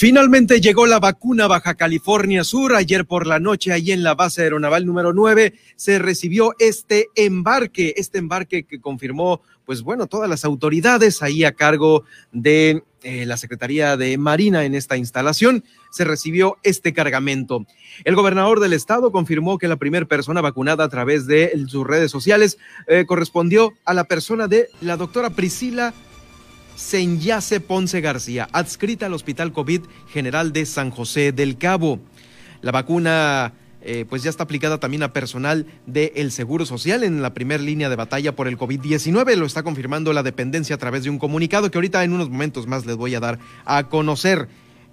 Finalmente llegó la vacuna Baja California Sur. Ayer por la noche, ahí en la base aeronaval número 9, se recibió este embarque, este embarque que confirmó, pues bueno, todas las autoridades ahí a cargo de eh, la Secretaría de Marina en esta instalación, se recibió este cargamento. El gobernador del estado confirmó que la primera persona vacunada a través de sus redes sociales eh, correspondió a la persona de la doctora Priscila Senyase Ponce García, adscrita al Hospital COVID General de San José del Cabo. La vacuna eh, pues ya está aplicada también a personal del Seguro Social en la primera línea de batalla por el COVID-19. Lo está confirmando la dependencia a través de un comunicado que ahorita en unos momentos más les voy a dar a conocer.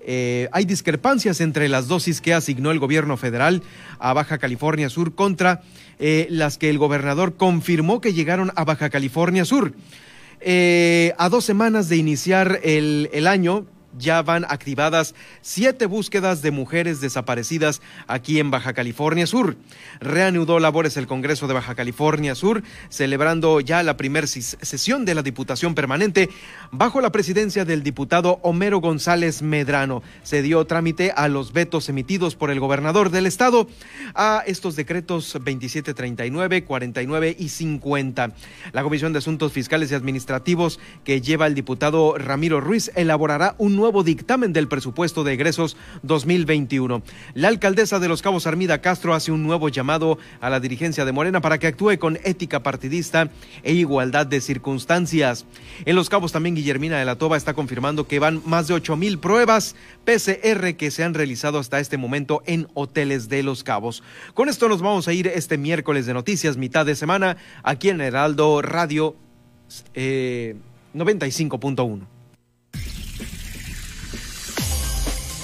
Eh, hay discrepancias entre las dosis que asignó el gobierno federal a Baja California Sur contra eh, las que el gobernador confirmó que llegaron a Baja California Sur. Eh, a dos semanas de iniciar el, el año, ya van activadas siete búsquedas de mujeres desaparecidas aquí en Baja California Sur. Reanudó labores el Congreso de Baja California Sur, celebrando ya la primera sesión de la Diputación Permanente bajo la presidencia del diputado Homero González Medrano. Se dio trámite a los vetos emitidos por el gobernador del estado a estos decretos 2739, 49 y 50. La Comisión de Asuntos Fiscales y Administrativos que lleva el diputado Ramiro Ruiz elaborará un nuevo dictamen del presupuesto de egresos 2021. La alcaldesa de Los Cabos, Armida Castro, hace un nuevo llamado a la dirigencia de Morena para que actúe con ética partidista e igualdad de circunstancias. En Los Cabos también Guillermina de la Toba está confirmando que van más de ocho mil pruebas PCR que se han realizado hasta este momento en hoteles de Los Cabos. Con esto nos vamos a ir este miércoles de noticias, mitad de semana, aquí en Heraldo Radio eh, 95.1.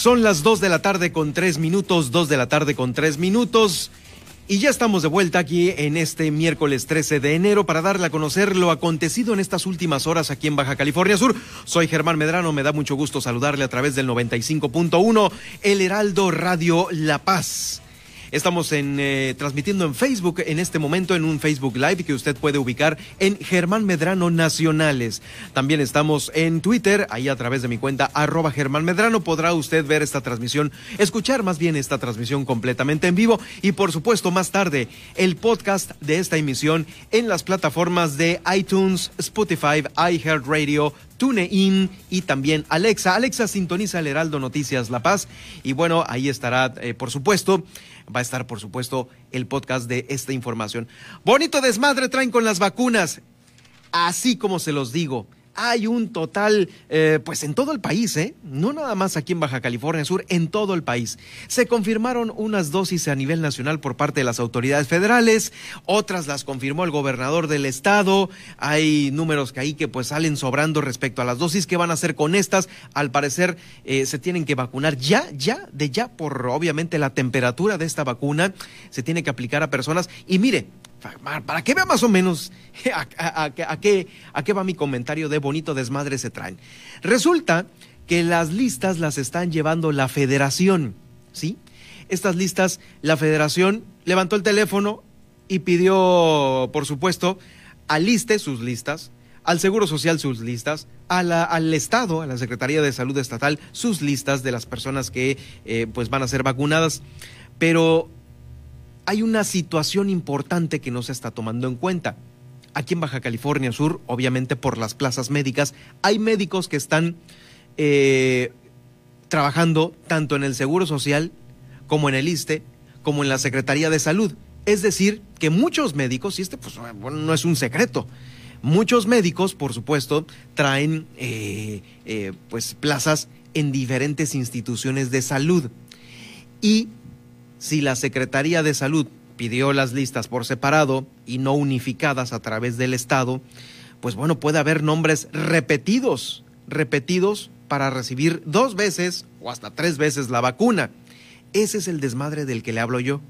Son las dos de la tarde con tres minutos, dos de la tarde con tres minutos. Y ya estamos de vuelta aquí en este miércoles 13 de enero para darle a conocer lo acontecido en estas últimas horas aquí en Baja California Sur. Soy Germán Medrano, me da mucho gusto saludarle a través del 95.1 El Heraldo Radio La Paz. Estamos en, eh, transmitiendo en Facebook en este momento en un Facebook Live que usted puede ubicar en Germán Medrano Nacionales. También estamos en Twitter, ahí a través de mi cuenta arroba Germán Medrano podrá usted ver esta transmisión, escuchar más bien esta transmisión completamente en vivo y por supuesto más tarde el podcast de esta emisión en las plataformas de iTunes, Spotify, iHeartRadio, TuneIn y también Alexa. Alexa sintoniza el Heraldo Noticias La Paz y bueno, ahí estará, eh, por supuesto, va a estar, por supuesto, el podcast de esta información. Bonito desmadre traen con las vacunas. Así como se los digo hay un total, eh, pues en todo el país, ¿eh? no nada más aquí en Baja California Sur, en todo el país. Se confirmaron unas dosis a nivel nacional por parte de las autoridades federales, otras las confirmó el gobernador del estado. Hay números que ahí que pues salen sobrando respecto a las dosis que van a hacer con estas. Al parecer eh, se tienen que vacunar ya, ya, de ya, por obviamente la temperatura de esta vacuna, se tiene que aplicar a personas. Y mire, para que vea más o menos a, qué, a qué va mi comentario de bonito desmadre se traen. Resulta que las listas las están llevando la federación, ¿sí? Estas listas, la federación levantó el teléfono y pidió, por supuesto, aliste sus listas, al Seguro Social sus listas, al Estado, a la Secretaría de Salud Estatal, sus listas de las personas que eh, pues van a ser vacunadas. Pero hay una situación importante que no se está tomando en cuenta. Aquí en Baja California Sur, obviamente por las plazas médicas, hay médicos que están eh, trabajando tanto en el Seguro Social como en el ISTE, como en la Secretaría de Salud. Es decir, que muchos médicos, y este pues no es un secreto, muchos médicos, por supuesto, traen eh, eh, pues plazas en diferentes instituciones de salud. Y si la Secretaría de Salud pidió las listas por separado y no unificadas a través del Estado, pues bueno, puede haber nombres repetidos, repetidos para recibir dos veces o hasta tres veces la vacuna. Ese es el desmadre del que le hablo yo.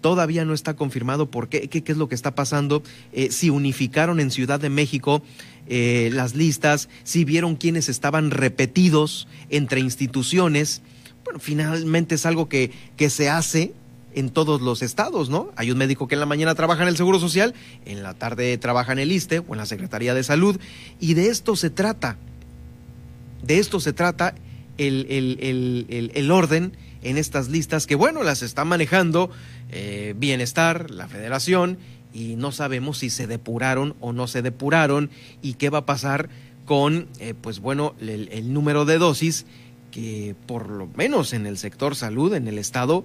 Todavía no está confirmado por qué, qué, es lo que está pasando, eh, si unificaron en Ciudad de México eh, las listas, si vieron quiénes estaban repetidos entre instituciones. Bueno, finalmente es algo que, que se hace en todos los estados, ¿no? Hay un médico que en la mañana trabaja en el Seguro Social, en la tarde trabaja en el ISTE o en la Secretaría de Salud, y de esto se trata. De esto se trata el, el, el orden en estas listas que, bueno, las está manejando eh, Bienestar, la Federación, y no sabemos si se depuraron o no se depuraron y qué va a pasar con, eh, pues bueno, el, el, número de dosis que por lo menos en el sector salud, en el Estado,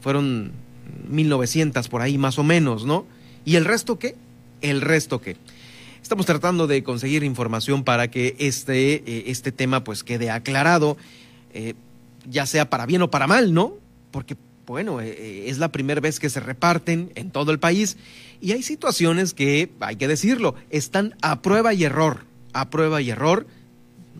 fueron 1900 por ahí más o menos, ¿no? ¿Y el resto qué? El resto qué. Estamos tratando de conseguir información para que este, eh, este tema pues quede aclarado ya sea para bien o para mal, ¿no? Porque, bueno, eh, eh, es la primera vez que se reparten en todo el país y hay situaciones que, hay que decirlo, están a prueba y error, a prueba y error.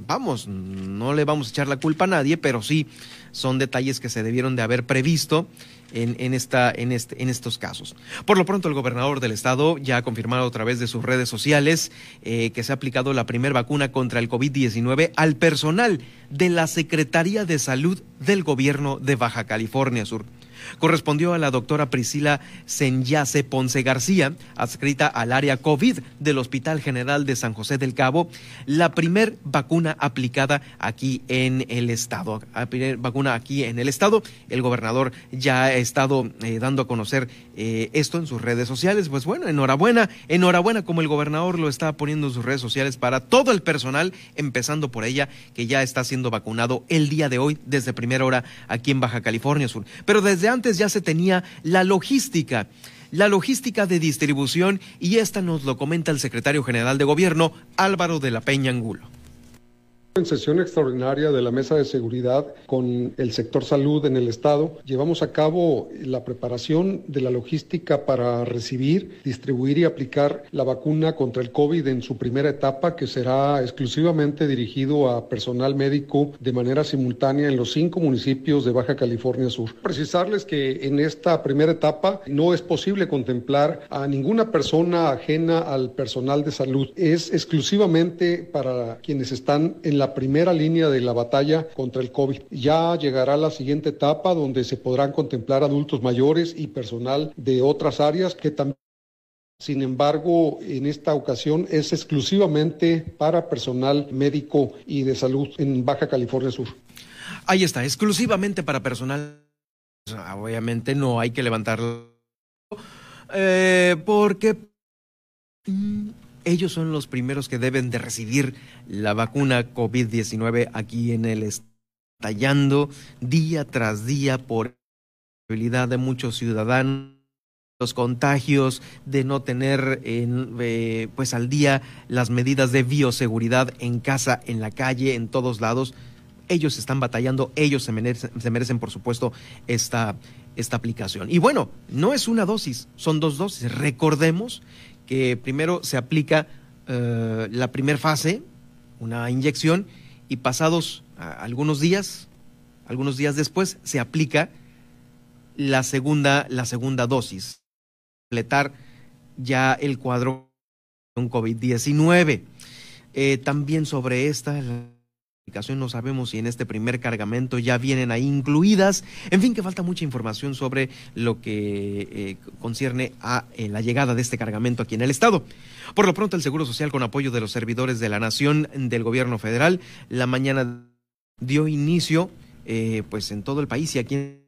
Vamos, no le vamos a echar la culpa a nadie, pero sí son detalles que se debieron de haber previsto en, esta, en, este, en estos casos. Por lo pronto, el gobernador del estado ya ha confirmado a través de sus redes sociales eh, que se ha aplicado la primera vacuna contra el COVID-19 al personal de la Secretaría de Salud del gobierno de Baja California Sur correspondió a la doctora Priscila Senyase Ponce García, adscrita al área COVID del Hospital General de San José del Cabo, la primer vacuna aplicada aquí en el estado. La primer vacuna aquí en el estado. El gobernador ya ha estado eh, dando a conocer eh, esto en sus redes sociales. Pues bueno, enhorabuena, enhorabuena como el gobernador lo está poniendo en sus redes sociales para todo el personal, empezando por ella, que ya está vacunado el día de hoy desde primera hora aquí en Baja California Sur. Pero desde antes ya se tenía la logística la logística de distribución y esta nos lo comenta el secretario general de gobierno Álvaro de la Peña Angulo. En sesión extraordinaria de la Mesa de Seguridad con el sector salud en el Estado, llevamos a cabo la preparación de la logística para recibir, distribuir y aplicar la vacuna contra el COVID en su primera etapa, que será exclusivamente dirigido a personal médico de manera simultánea en los cinco municipios de Baja California Sur. Precisarles que en esta primera etapa no es posible contemplar a ninguna persona ajena al personal de salud. Es exclusivamente para quienes están en la la primera línea de la batalla contra el COVID. Ya llegará la siguiente etapa donde se podrán contemplar adultos mayores y personal de otras áreas que también sin embargo, en esta ocasión es exclusivamente para personal médico y de salud en Baja California Sur. Ahí está, exclusivamente para personal. Obviamente no hay que levantarlo eh, porque mm, ellos son los primeros que deben de recibir la vacuna COVID-19 aquí en el estallando día tras día por la habilidad de muchos ciudadanos los contagios, de no tener eh, pues al día las medidas de bioseguridad en casa, en la calle, en todos lados. Ellos están batallando, ellos se merecen, se merecen por supuesto esta, esta aplicación. Y bueno, no es una dosis, son dos dosis. Recordemos que primero se aplica eh, la primera fase, una inyección, y pasados algunos días, algunos días después, se aplica la segunda, la segunda dosis, completar ya el cuadro con COVID-19. Eh, también sobre esta no sabemos si en este primer cargamento ya vienen ahí incluidas. En fin, que falta mucha información sobre lo que eh, concierne a eh, la llegada de este cargamento aquí en el Estado. Por lo pronto, el Seguro Social, con apoyo de los servidores de la Nación del Gobierno Federal, la mañana dio inicio, eh, pues en todo el país y aquí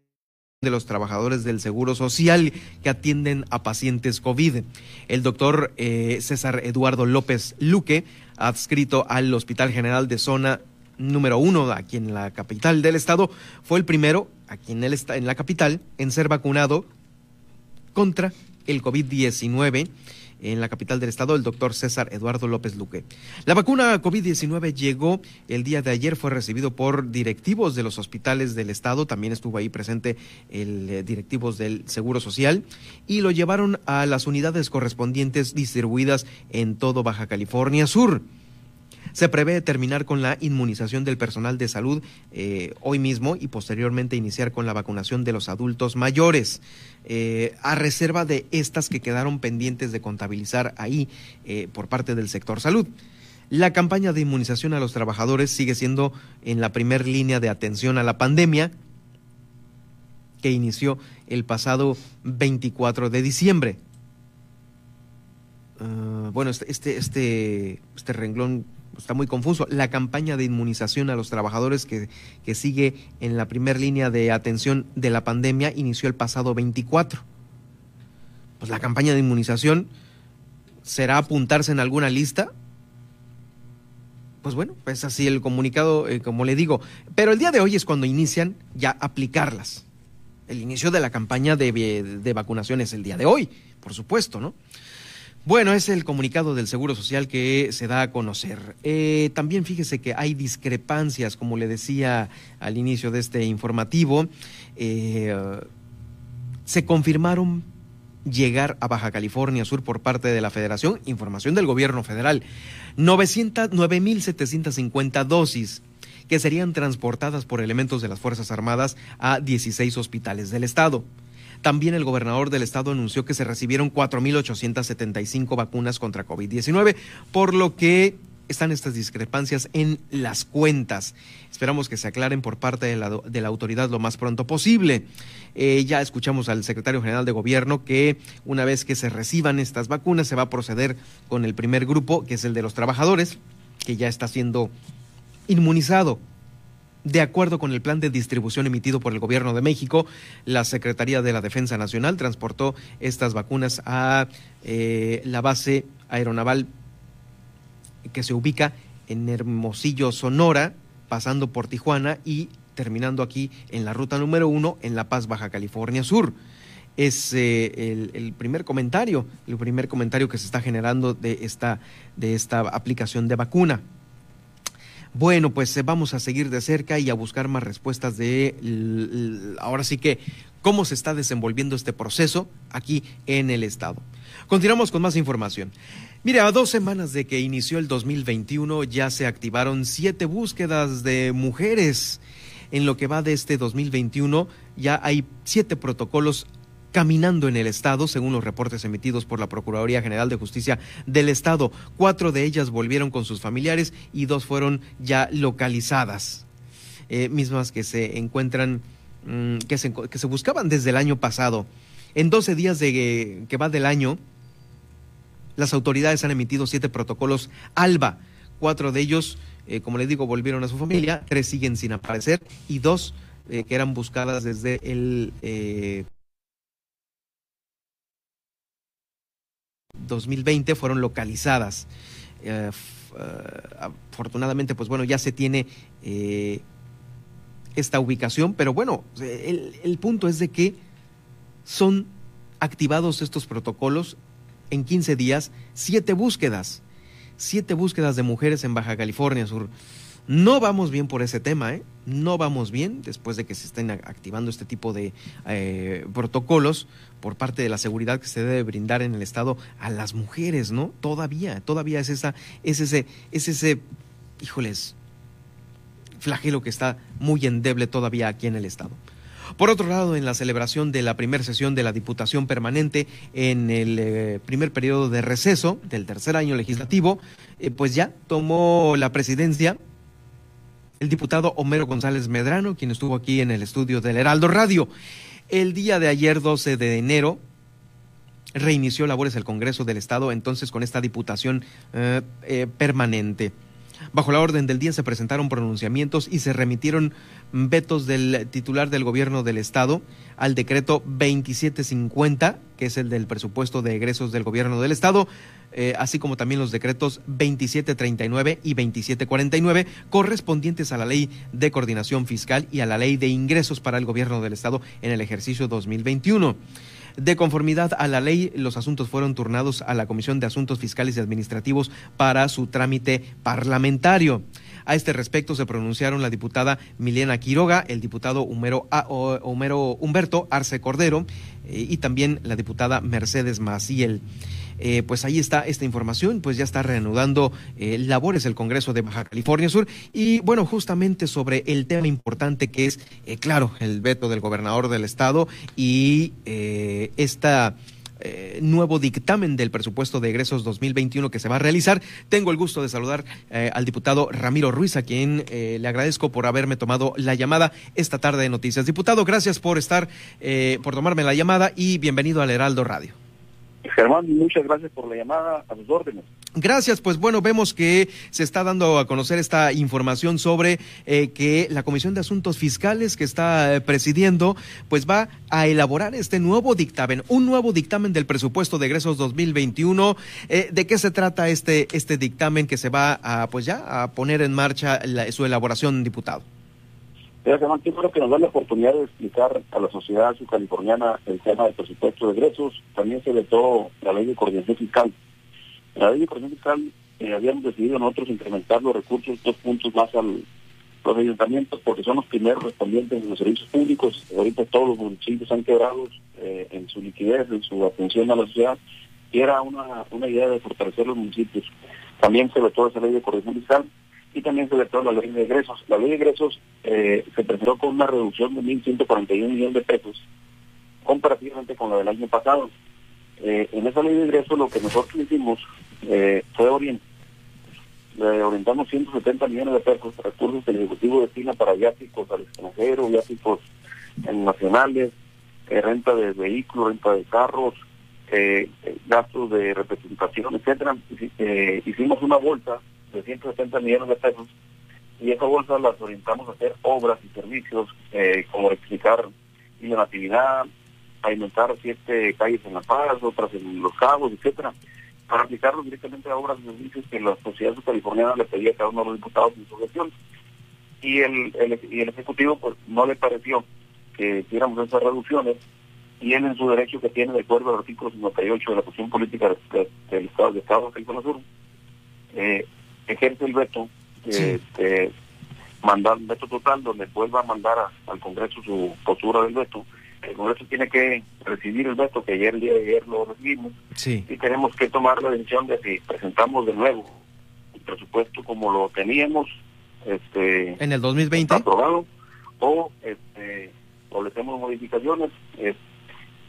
de los trabajadores del Seguro Social que atienden a pacientes COVID. El doctor César Eduardo López Luque, adscrito al Hospital General de Zona número uno aquí en la capital del estado, fue el primero aquí en, el, en la capital en ser vacunado contra el COVID-19 en la capital del estado, el doctor César Eduardo López Luque. La vacuna COVID-19 llegó el día de ayer, fue recibido por directivos de los hospitales del estado, también estuvo ahí presente el eh, directivos del Seguro Social, y lo llevaron a las unidades correspondientes distribuidas en todo Baja California Sur. Se prevé terminar con la inmunización del personal de salud eh, hoy mismo y posteriormente iniciar con la vacunación de los adultos mayores, eh, a reserva de estas que quedaron pendientes de contabilizar ahí eh, por parte del sector salud. La campaña de inmunización a los trabajadores sigue siendo en la primer línea de atención a la pandemia que inició el pasado 24 de diciembre. Ah, bueno, este, este, este, este renglón está muy confuso. La campaña de inmunización a los trabajadores que, que sigue en la primera línea de atención de la pandemia inició el pasado 24. Pues la campaña de inmunización será apuntarse en alguna lista. Pues bueno, es así el comunicado, eh, como le digo. Pero el día de hoy es cuando inician ya aplicarlas. El inicio de la campaña de, de vacunación es el día de hoy, por supuesto, ¿no? Bueno, es el comunicado del Seguro Social que se da a conocer. Eh, también fíjese que hay discrepancias, como le decía al inicio de este informativo. Eh, se confirmaron llegar a Baja California Sur por parte de la Federación, información del gobierno federal, 9.750 dosis que serían transportadas por elementos de las Fuerzas Armadas a 16 hospitales del estado. También el gobernador del estado anunció que se recibieron 4.875 vacunas contra COVID-19, por lo que están estas discrepancias en las cuentas. Esperamos que se aclaren por parte de la, autoridad lo más pronto posible. Eh, ya escuchamos al secretario general de gobierno que una vez que se reciban estas vacunas se va a proceder con el primer grupo, que es el de los trabajadores, que ya está siendo inmunizado de acuerdo con el plan de distribución emitido por el Gobierno de México, la Secretaría de la Defensa Nacional transportó estas vacunas a eh, la base aeronaval que se ubica en Hermosillo, Sonora, pasando por Tijuana y terminando aquí en la ruta número uno en La Paz, Baja California Sur. Es eh, el, primer comentario, el primer comentario que se está generando de esta, de esta aplicación de vacuna. Bueno, pues eh, vamos a seguir de cerca y a buscar más respuestas de, ahora sí que, cómo se está desenvolviendo este proceso aquí en el Estado. Continuamos con más información. Mire, a dos semanas de que inició el 2021 ya se activaron siete búsquedas de mujeres. En lo que va de este 2021 ya hay siete protocolos caminando en el Estado, según los reportes emitidos por la Procuraduría General de Justicia del Estado. Cuatro de ellas volvieron con sus familiares y dos fueron ya localizadas, eh, mismas que se encuentran, mm, que, se, que, se, buscaban desde el año pasado. En 12 días de, que va del año, las autoridades han emitido siete protocolos ALBA. Cuatro de ellos, eh, como les digo, volvieron a su familia, tres siguen sin aparecer y dos eh, que eran buscadas desde el 2020 fueron localizadas. Eh, eh, afortunadamente, pues bueno, ya se tiene eh, esta ubicación, pero bueno, el, el punto es de que son activados estos protocolos en 15 días, siete búsquedas, siete búsquedas de mujeres en Baja California Sur. No vamos bien por ese tema, ¿eh? No vamos bien después de que se estén activando este tipo de eh, protocolos por parte de la seguridad que se debe brindar en el Estado a las mujeres, ¿no? Todavía, todavía es esa, es ese, es ese, híjoles, flagelo que está muy endeble todavía aquí en el Estado. Por otro lado, en la celebración de la primera sesión de la Diputación Permanente en el eh, primer periodo de receso del tercer año legislativo, pues ya tomó la presidencia el diputado Homero González Medrano, quien estuvo aquí en el estudio del Heraldo Radio. El día de ayer, 12 de enero, reinició labores el Congreso del Estado, entonces con esta diputación eh, eh, permanente. Bajo la orden del día se presentaron pronunciamientos y se remitieron vetos del titular del gobierno del estado al decreto 2750, que es el del presupuesto de egresos del gobierno del estado, eh, así como también los decretos 2739 y 2749 correspondientes a la ley de coordinación fiscal y a la ley de ingresos para el gobierno del estado en el ejercicio 2021. De conformidad a la ley, los asuntos fueron turnados a la Comisión de Asuntos Fiscales y Administrativos para su trámite parlamentario. A este respecto se pronunciaron la diputada Milena Quiroga, el diputado Humero, Humberto Arce Cordero eh, y también la diputada Mercedes Maciel. Eh, pues ahí está esta información, pues ya está reanudando eh, labores el Congreso de Baja California Sur y bueno, justamente sobre el tema importante que es, claro, el veto del gobernador del estado y esta... nuevo dictamen del presupuesto de egresos 2021 que se va a realizar. Tengo el gusto de saludar al diputado Ramiro Ruiz, a quien le agradezco por haberme tomado la llamada esta tarde de noticias. Diputado, gracias por estar, por tomarme la llamada y bienvenido al Heraldo Radio. Germán, muchas gracias por la llamada, a sus órdenes. Gracias, pues bueno, vemos que se está dando a conocer esta información sobre eh, que la Comisión de Asuntos Fiscales que está eh, presidiendo, pues va a elaborar este nuevo dictamen, un nuevo dictamen del presupuesto de egresos 2021. Eh, ¿De qué se trata este, este dictamen que se va a, pues ya, a poner en marcha su elaboración, diputado? Gracias, creo que nos da la oportunidad de explicar a la sociedad subcaliforniana el tema del presupuesto de egresos. También se vetó la ley de coordinación fiscal. En la ley de coordinación fiscal eh, habíamos decidido nosotros incrementar los recursos dos puntos más al los ayuntamientos porque son los primeros respondientes de los servicios públicos. Ahorita todos los municipios han quebrado eh, en su liquidez, en su atención a la sociedad y era una, idea de fortalecer los municipios. También se vetó esa ley de coordinación fiscal y también se vetó la ley de egresos. La ley de egresos eh, se presentó con una reducción de 1.141 millones de pesos comparativamente con la del año pasado. Eh, en esa ley de egresos lo que nosotros hicimos eh, fue orientar orientamos 170 millones de pesos recursos que el Ejecutivo destina para viáticos al extranjero, viáticos nacionales, renta de vehículos, renta de carros, gastos de representación, etcétera. hicimos una bolsa de 170 millones de pesos y esa bolsa las orientamos a hacer obras y servicios eh, como explicar y alimentar siete calles en La Paz, otras en Los Cabos, etcétera, para aplicarlos directamente a obras y servicios que la sociedad californiana le pedía a cada uno de los diputados en su gestión. Y el, y el Ejecutivo pues no le pareció que hiciéramos esas reducciones y él en su derecho que tiene de acuerdo al artículo 58 de la Constitución Política del Estado de Estado de California Sur, eh, ejerce el veto, este, mandar un veto total donde vuelva a mandar al Congreso su postura del veto. El Congreso tiene que recibir el veto, que ayer el día de ayer lo recibimos, y tenemos que tomar la decisión de si presentamos de nuevo el presupuesto como lo teníamos este en el 2020 aprobado o este o le hacemos modificaciones eh,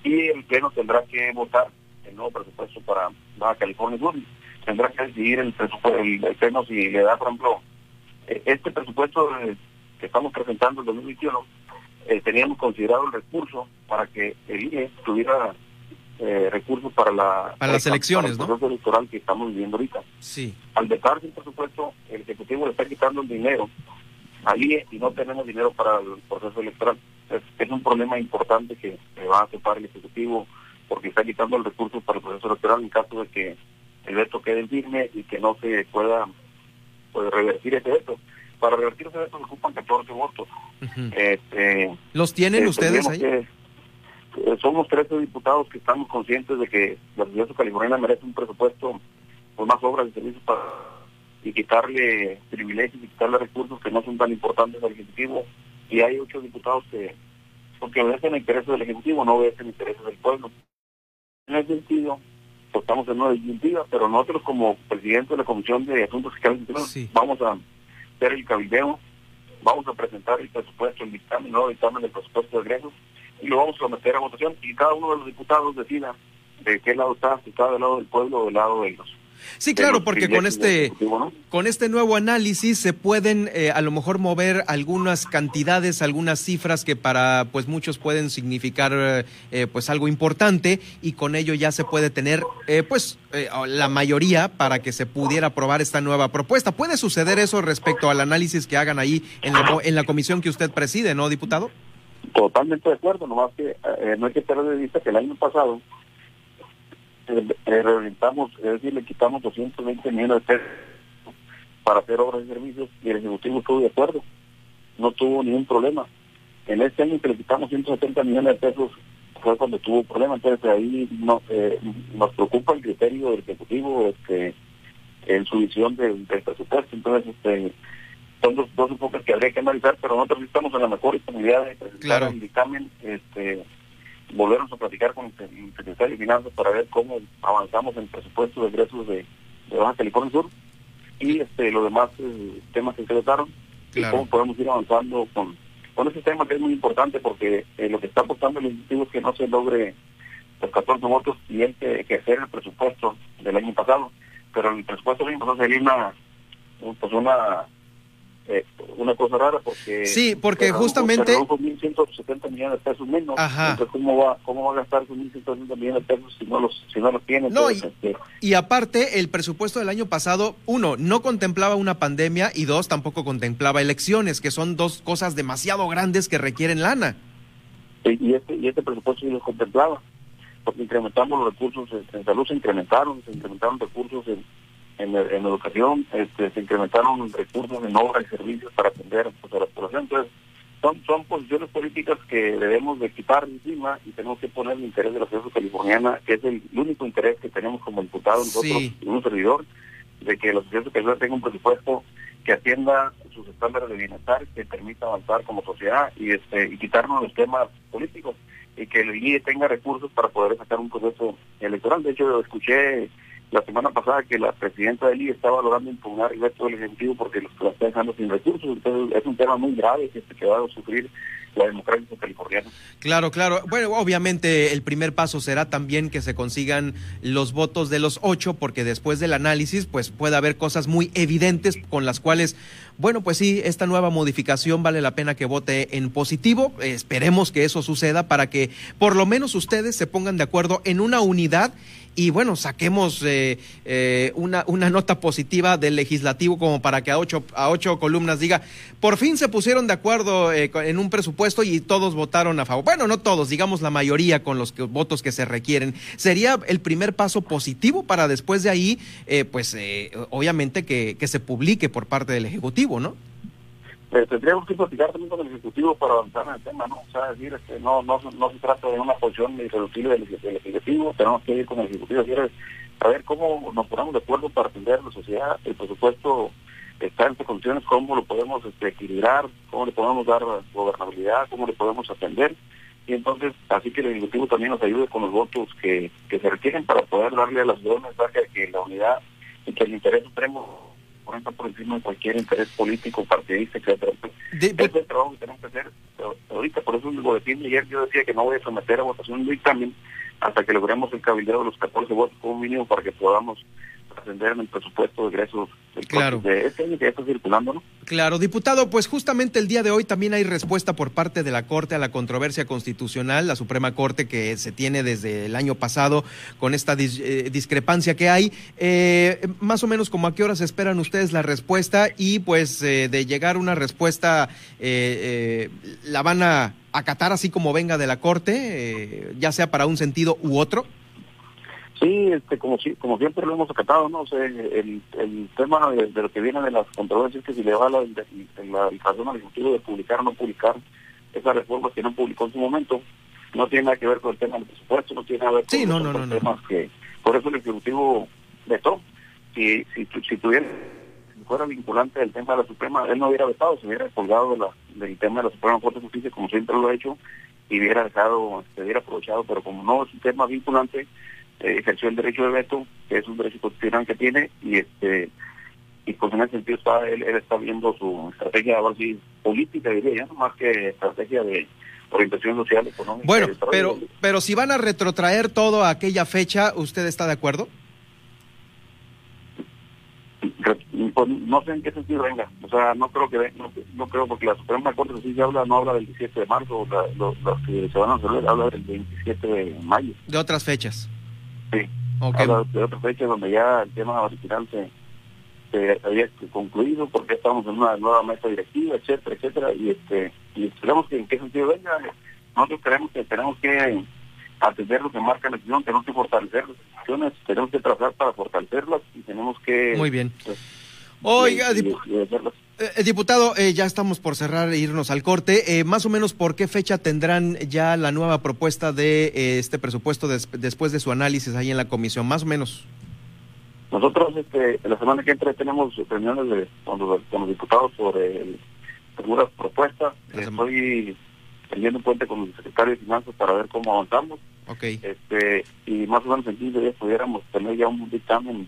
y el pleno tendrá que votar el nuevo presupuesto para Baja California Sur. Tendrá que decidir el presupuesto, el, pleno si le da, por ejemplo, eh, este presupuesto eh, que estamos presentando en 2021, eh, teníamos considerado el recurso para que el IE tuviera recursos para la para las elecciones, el proceso electoral que estamos viviendo ahorita. Sí. Al dejarse el presupuesto, el Ejecutivo le está quitando el dinero al IE y no tenemos dinero para el proceso electoral. Es, es un problema importante que, va a topar el Ejecutivo porque está quitando el recurso para el proceso electoral en caso de que el veto quede firme y que no se pueda pues, revertir ese veto. Para revertir ese veto se ocupan 14 votos. este, ¿Los tienen eh, ustedes ahí? Eh, somos 13 diputados que estamos conscientes de que la ciudad de California merece un presupuesto con más obras y servicios para y quitarle privilegios y quitarle recursos que no son tan importantes al Ejecutivo. Y hay ocho diputados que, porque obedecen intereses del Ejecutivo, no obedecen intereses del pueblo. En ese sentido, estamos en una disyuntiva, pero nosotros como presidente de la Comisión de Asuntos Fiscales vamos a hacer el cabildeo, vamos a presentar el presupuesto, el dictamen, el nuevo dictamen del presupuesto de egresos y lo vamos a someter a votación y cada uno de los diputados decida de qué lado está, si está del lado del pueblo o del lado de los Sí, claro, porque con este, con este nuevo análisis se pueden eh, a lo mejor mover algunas cantidades, algunas cifras que para pues muchos pueden significar eh, pues algo importante y con ello ya se puede tener eh, pues la mayoría para que se pudiera aprobar esta nueva propuesta. ¿Puede suceder eso respecto al análisis que hagan ahí en la, en la comisión que usted preside, no, diputado? Totalmente de acuerdo, nomás que no hay que perder de vista que el año pasado eh, reorientamos, es decir, le quitamos 220 millones de pesos para hacer obras y servicios y el Ejecutivo estuvo de acuerdo, no tuvo ningún problema. En este año que le quitamos 170 millones de pesos fue cuando tuvo problema, entonces ahí no, eh, nos preocupa el criterio del Ejecutivo este, en su visión del, presupuesto, entonces este, son dos, dos enfoques que habría que analizar, pero nosotros estamos en la mejor disponibilidad de presentar un dictamen este, volvernos a platicar con el secretario de Finanzas para ver cómo avanzamos en presupuesto de ingresos de, Baja California Sur y este los demás eh, temas que se trataron y cómo podemos ir avanzando con, con ese tema que es muy importante porque eh, lo que está apostando el Ejecutivo es que no se logre los 14 votos y el que, que hacer el presupuesto del año pasado, pero el presupuesto del año pasado sería una, pues una eh, una cosa rara porque sí porque justamente 1.170 millones de pesos menos. Entonces cómo va cómo va a gastar esos 1.170 millones de pesos si no los si no los tiene no, y, este, y, aparte el presupuesto del año pasado uno no contemplaba una pandemia y dos tampoco contemplaba elecciones que son dos cosas demasiado grandes que requieren lana. Y este y este presupuesto sí lo contemplaba porque incrementamos los recursos en salud se incrementaron se incrementaron recursos en en, educación, este, se incrementaron recursos en obras y servicios para atender pues, a la población. Entonces, son, son posiciones políticas que debemos de quitar encima y tenemos que poner el interés de la sociedad californiana, que es el, único interés que tenemos como diputados nosotros y un servidor, de que la sociedad californiana tenga un presupuesto que atienda sus estándares de bienestar, que permita avanzar como sociedad y este y quitarnos los temas políticos y que el IE tenga recursos para poder sacar un proceso electoral. De hecho, escuché la semana pasada que la presidenta del IE está valorando impugnar el resto del Ejecutivo porque los está dejando sin recursos. Entonces es un tema muy grave que, que va a sufrir la democracia californiana. Claro, claro. Bueno, obviamente el primer paso será también que se consigan los votos de los ocho, porque después del análisis, pues puede haber cosas muy evidentes con las cuales, bueno, pues sí, esta nueva modificación vale la pena que vote en positivo. esperemos que eso suceda para que por lo menos ustedes se pongan de acuerdo en una unidad y bueno, saquemos eh, eh, una, una nota positiva del legislativo como para que a ocho, a ocho columnas diga, por fin se pusieron de acuerdo eh, en un presupuesto y todos votaron a favor. Bueno, no todos, digamos la mayoría con los votos que se requieren. Sería el primer paso positivo para después de ahí, pues obviamente que, que se publique por parte del Ejecutivo, ¿no? Tendríamos que platicar también con el Ejecutivo para avanzar en el tema, ¿no? O sea, decir, este, no, no, no se trata de una posición irreductible del, Ejecutivo, tenemos que ir con el Ejecutivo, decir, a ver cómo nos ponemos de acuerdo para atender a la sociedad, el presupuesto está en estas condiciones, cómo lo podemos este, equilibrar, cómo le podemos dar gobernabilidad, cómo le podemos atender. Y entonces, así que el Ejecutivo también nos ayude con los votos que, que se requieren para poder darle a la ciudad un de que la unidad y que el interés supremo por ejemplo, por encima de cualquier interés político, partidista, etcétera. De, es el trabajo que tenemos que hacer ahorita, por eso el boletín ayer yo decía que no voy a someter a votación un dictamen hasta que logremos el cabildeo de los 14 votos como mínimo para que podamos atender en el presupuesto de egresos claro. de este año que ya está circulando, ¿no? Claro, diputado, pues justamente el día de hoy también hay respuesta por parte de la Corte a la controversia constitucional, la Suprema Corte que se tiene desde el año pasado con esta eh, discrepancia que hay. Eh, más o menos como a qué horas esperan ustedes la respuesta y pues eh, de llegar una respuesta la van a acatar así como venga de la Corte, ya sea para un sentido u otro. Sí, este, como, como siempre lo hemos acatado, ¿no? O el, el tema de, lo que viene de las controversias que si le va la, la, razón al Ejecutivo de publicar o no publicar esa reforma que no publicó en su momento, no tiene nada que ver con el tema del presupuesto, no tiene nada que ver con los temas que... Por eso el Ejecutivo vetó. Si, si, si tuviera fuera vinculante del tema de la Suprema, él no hubiera vetado, se hubiera colgado de la, del tema de la Suprema Corte de Justicia, como siempre lo ha hecho, y hubiera dejado, se hubiera aprovechado, pero como no es un tema vinculante, ejerció el derecho de veto, que es un derecho constitucional que tiene, y este y pues en ese sentido está, él, está viendo su estrategia, a ver política, diría ya, más que estrategia de orientación social, económica. Bueno, pero, pero si van a retrotraer todo a aquella fecha, ¿usted está de acuerdo? pues no sé en qué sentido venga. O sea, no creo que no, no creo porque la Suprema Corte sí se habla, no habla del 17 de marzo, los que se van a hacer habla del 27 de mayo. De otras fechas. Sí. Habla de otras fechas donde ya el tema original se, se había concluido porque estamos en una nueva mesa directiva, etcétera, etcétera, y este y esperamos que en qué sentido venga. Nosotros creemos que tenemos que atender lo que marca la decisión, tenemos que fortalecer las instituciones, tenemos que trabajar para fortalecerlas y tenemos que... Muy bien. Pues, Oiga, eh, diputado, eh, ya estamos por cerrar e irnos al corte. Eh, más o menos, ¿por qué fecha tendrán ya la nueva propuesta de este presupuesto después de su análisis ahí en la comisión? Más o menos. Nosotros, este, la semana que entra tenemos reuniones de, con, los, diputados sobre algunas propuestas. Estoy teniendo un puente con el secretario de Finanzas para ver cómo avanzamos. Okay. Este, y más o menos en 15 días pudiéramos tener ya un dictamen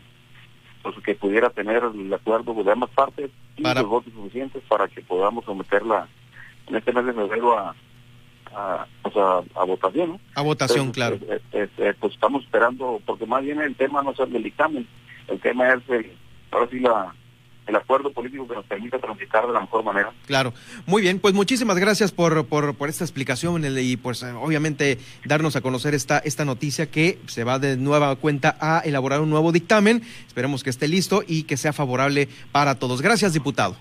pues, que pudiera tener el acuerdo de ambas partes y los votos suficientes para que podamos someterla en este mes de febrero a, a, a, votación. A votación, claro. Eh, eh, eh, pues estamos esperando, porque más bien el tema no es el dictamen, el tema es el, ahora sí la el acuerdo político que nos permita transitar de la mejor manera. Claro, muy bien, pues muchísimas gracias por, por, por esta explicación y pues obviamente darnos a conocer esta, esta noticia que se va de nueva cuenta a elaborar un nuevo dictamen. Esperemos que esté listo y que sea favorable para todos. Gracias, diputado.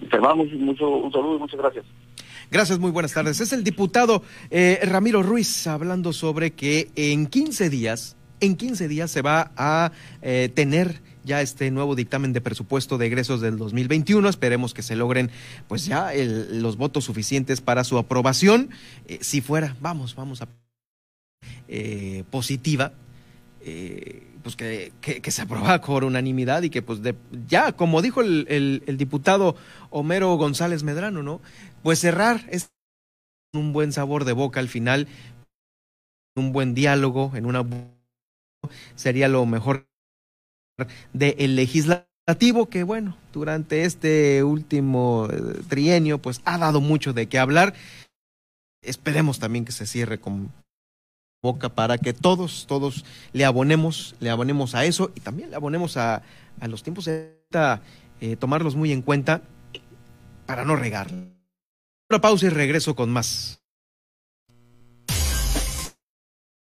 mucho, un saludo y muchas gracias. Gracias, muy buenas tardes. Es el diputado eh, Ramiro Ruiz hablando sobre que en 15 días, en 15 días se va a eh, tener ya este nuevo dictamen de presupuesto de egresos del 2021. Esperemos que se logren pues ya los votos suficientes para su aprobación. Eh, si fuera, vamos, vamos a eh, positiva, eh, pues que, que, se aprueba por unanimidad y que pues de, ya, como dijo el, el, diputado Homero González Medrano, ¿no? Pues cerrar es un buen sabor de boca al final, un buen diálogo, en una sería lo mejor del legislativo que bueno, durante este último eh, trienio pues ha dado mucho de qué hablar. Esperemos también que se cierre con boca para que todos, todos le abonemos, le abonemos a eso y también le abonemos a, a los tiempos de eh, tomarlos muy en cuenta para no regar. Una pausa y regreso con más.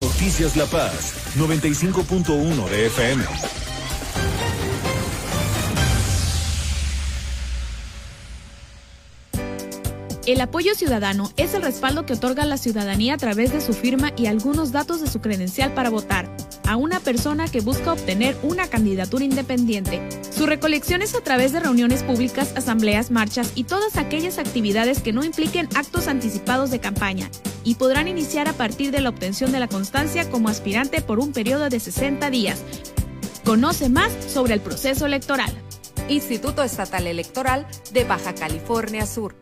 Noticias La Paz, 95.1 de FM. El apoyo ciudadano es el respaldo que otorga la ciudadanía a través de su firma y algunos datos de su credencial para votar a una persona que busca obtener una candidatura independiente. Su recolección es a través de reuniones públicas, asambleas, marchas y todas aquellas actividades que no impliquen actos anticipados de campaña y podrán iniciar a partir de la obtención de la constancia como aspirante por un periodo de 60 días. Conoce más sobre el proceso electoral. Instituto Estatal Electoral de Baja California Sur.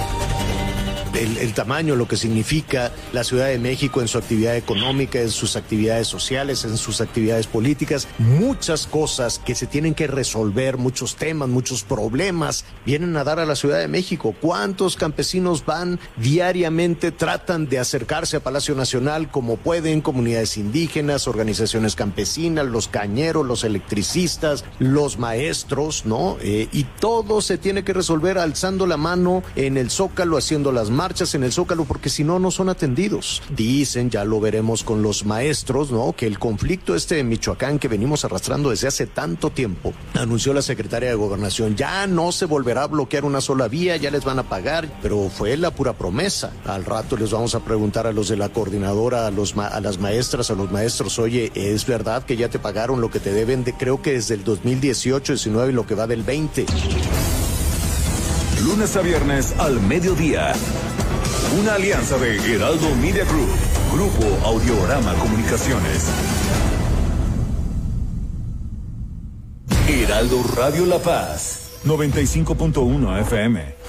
el, tamaño, lo que significa la Ciudad de México en su actividad económica, en sus actividades sociales, en sus actividades políticas, muchas cosas que se tienen que resolver, muchos temas, muchos problemas vienen a dar a la Ciudad de México. ¿Cuántos campesinos van diariamente, tratan de acercarse a Palacio Nacional como pueden, comunidades indígenas, organizaciones campesinas, los cañeros, los electricistas, los maestros, ¿no? Eh, y todo se tiene que resolver alzando la mano en el zócalo, haciendo las marchas en el Zócalo porque si no, no son atendidos. Dicen, ya lo veremos con los maestros, ¿no? Que el conflicto este de Michoacán que venimos arrastrando desde hace tanto tiempo, anunció la secretaria de Gobernación, ya no se volverá a bloquear una sola vía, ya les van a pagar, pero fue la pura promesa. Al rato les vamos a preguntar a los de la coordinadora, a, los a las maestras, a los maestros, oye, ¿es verdad que ya te pagaron lo que te deben de, creo que desde el 2018, 19 y lo que va del 20? Lunes a viernes al mediodía una alianza de Heraldo Media Group, Grupo Audiorama Comunicaciones. Heraldo Radio La Paz, 95.1 FM.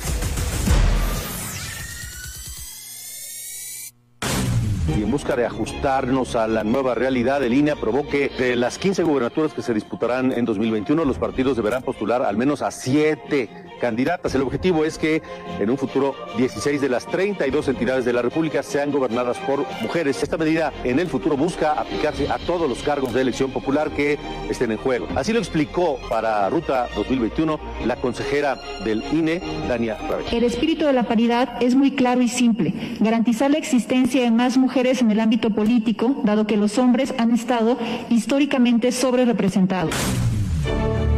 y en busca de ajustarnos a la nueva realidad de línea provoque de las 15 gubernaturas que se disputarán en 2021, los partidos deberán postular al menos a siete candidatas. El objetivo es que en un futuro 16 de las 32 entidades de la República sean gobernadas por mujeres. Esta medida en el futuro busca aplicarse a todos los cargos de elección popular que estén en juego. Así lo explicó para Ruta 2021 la consejera del INE, Dania Ravel. El espíritu de la paridad es muy claro y simple. Garantizar la existencia de más mujeres en el ámbito político, dado que los hombres han estado históricamente sobre representados.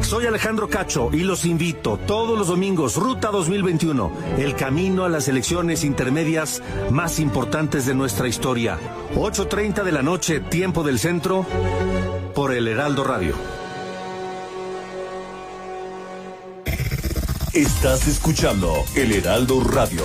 Soy Alejandro Cacho y los invito todos los domingos, Ruta 2021, el camino a las elecciones intermedias más importantes de nuestra historia. 8.30 de la noche, tiempo del centro, por el Heraldo Radio. Estás escuchando el Heraldo Radio.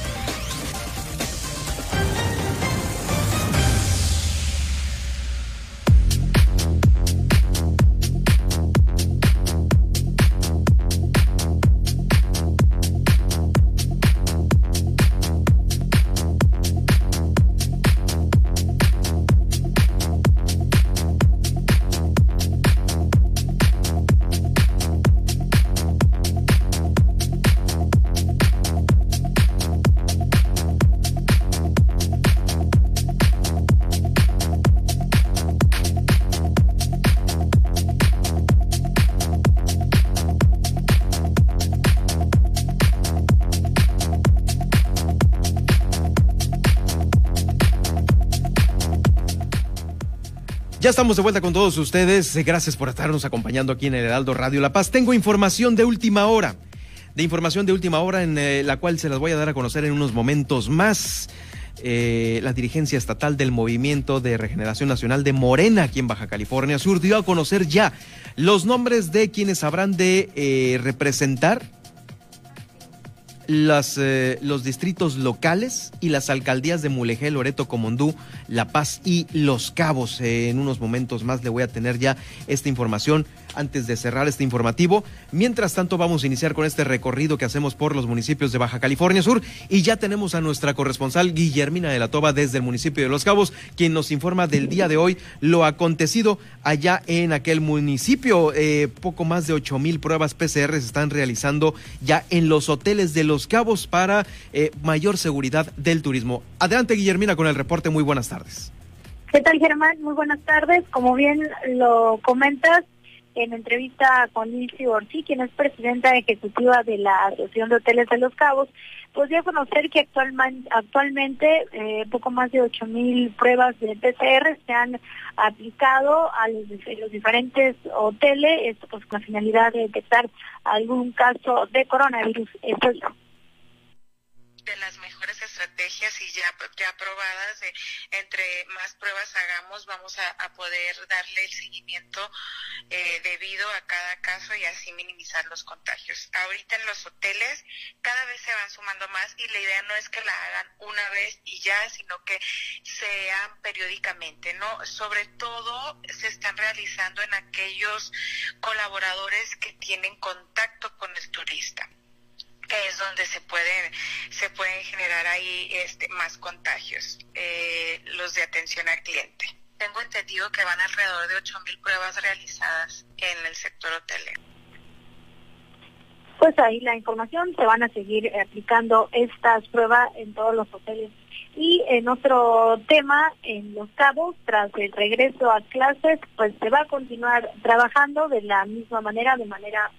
Ya estamos de vuelta con todos ustedes. Gracias por estarnos acompañando aquí en el Heraldo Radio La Paz. Tengo información de última hora, de información de última hora en eh, la cual se las voy a dar a conocer en unos momentos más. Eh, la dirigencia estatal del Movimiento de Regeneración Nacional de Morena, aquí en Baja California Sur, dio a conocer ya los nombres de quienes habrán de eh, representar las, eh, los distritos locales y las alcaldías de Mulegé, Loreto, Comondú, La Paz y Los Cabos. Eh, en unos momentos más le voy a tener ya esta información antes de cerrar este informativo. Mientras tanto, vamos a iniciar con este recorrido que hacemos por los municipios de Baja California Sur y ya tenemos a nuestra corresponsal Guillermina de la Toba desde el municipio de Los Cabos, quien nos informa del día de hoy lo acontecido allá en aquel municipio. Eh, poco más de ocho mil pruebas PCR se están realizando ya en los hoteles de Los Cabos para eh, mayor seguridad del turismo. Adelante, Guillermina, con el reporte. Muy buenas tardes. ¿Qué tal, Germán? Muy buenas tardes. Como bien lo comentas, en entrevista con Lizzie Orsi, quien es presidenta ejecutiva de la Asociación de Hoteles de Los Cabos, pues conocer que actualmente, eh, poco más de ocho mil pruebas de PCR se han aplicado a los, diferentes hoteles, pues con la finalidad de detectar algún caso de coronavirus. Esto estrategias y ya, ya probadas de entre más pruebas hagamos vamos a, a poder darle el seguimiento eh, debido a cada caso y así minimizar los contagios. Ahorita en los hoteles cada vez se van sumando más y la idea no es que la hagan una vez y ya, sino que sean periódicamente, ¿no? Sobre todo se están realizando en aquellos colaboradores que tienen contacto con el turista que es donde se pueden se pueden generar ahí este más contagios eh, los de atención al cliente tengo entendido que van alrededor de 8.000 pruebas realizadas en el sector hotelero pues ahí la información, se van a seguir aplicando estas pruebas en todos los hoteles. Y en otro tema, en Los Cabos, tras el regreso a clases, pues se va a continuar trabajando de la misma manera, de manera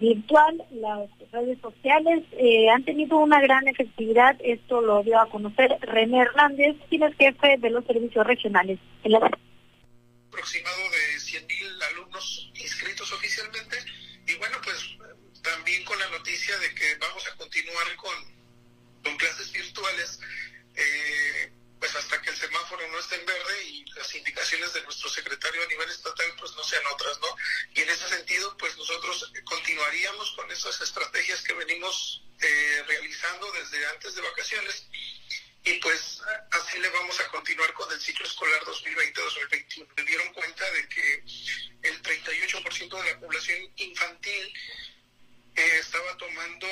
virtual. Las redes sociales eh, han tenido una gran efectividad, esto lo dio a conocer René Hernández, quien es jefe de los servicios regionales en la aproximado de 100.000 alumnos inscritos oficialmente y bueno, pues también con la noticia de que vamos a continuar con, con clases virtuales, eh, pues hasta que el semáforo no esté en verde y las indicaciones de nuestro secretario a nivel estatal pues no sean otras, ¿no? Y en ese sentido, pues nosotros continuaríamos con esas estrategias que venimos eh, realizando desde antes de vacaciones y pues así le vamos a continuar con el ciclo escolar 2020-2021. Se dieron cuenta de que el 38% de la población infantil eh, estaba tomando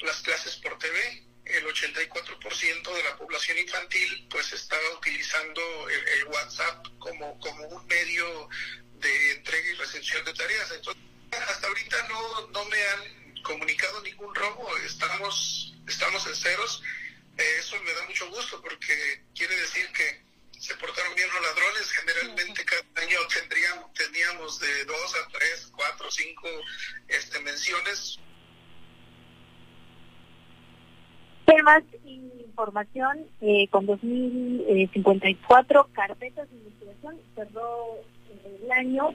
las clases por TV, el 84% de la población infantil pues estaba utilizando el, WhatsApp como, como un medio de entrega y recepción de tareas. Entonces, hasta ahorita no, no me han comunicado ningún robo, estamos, estamos en ceros eso me da mucho gusto porque quiere decir que se portaron bien los ladrones. Generalmente cada año tendríamos, teníamos de dos a tres, cuatro, cinco este, menciones. Temas y información eh, con 2.054 carpetas de investigación cerró el año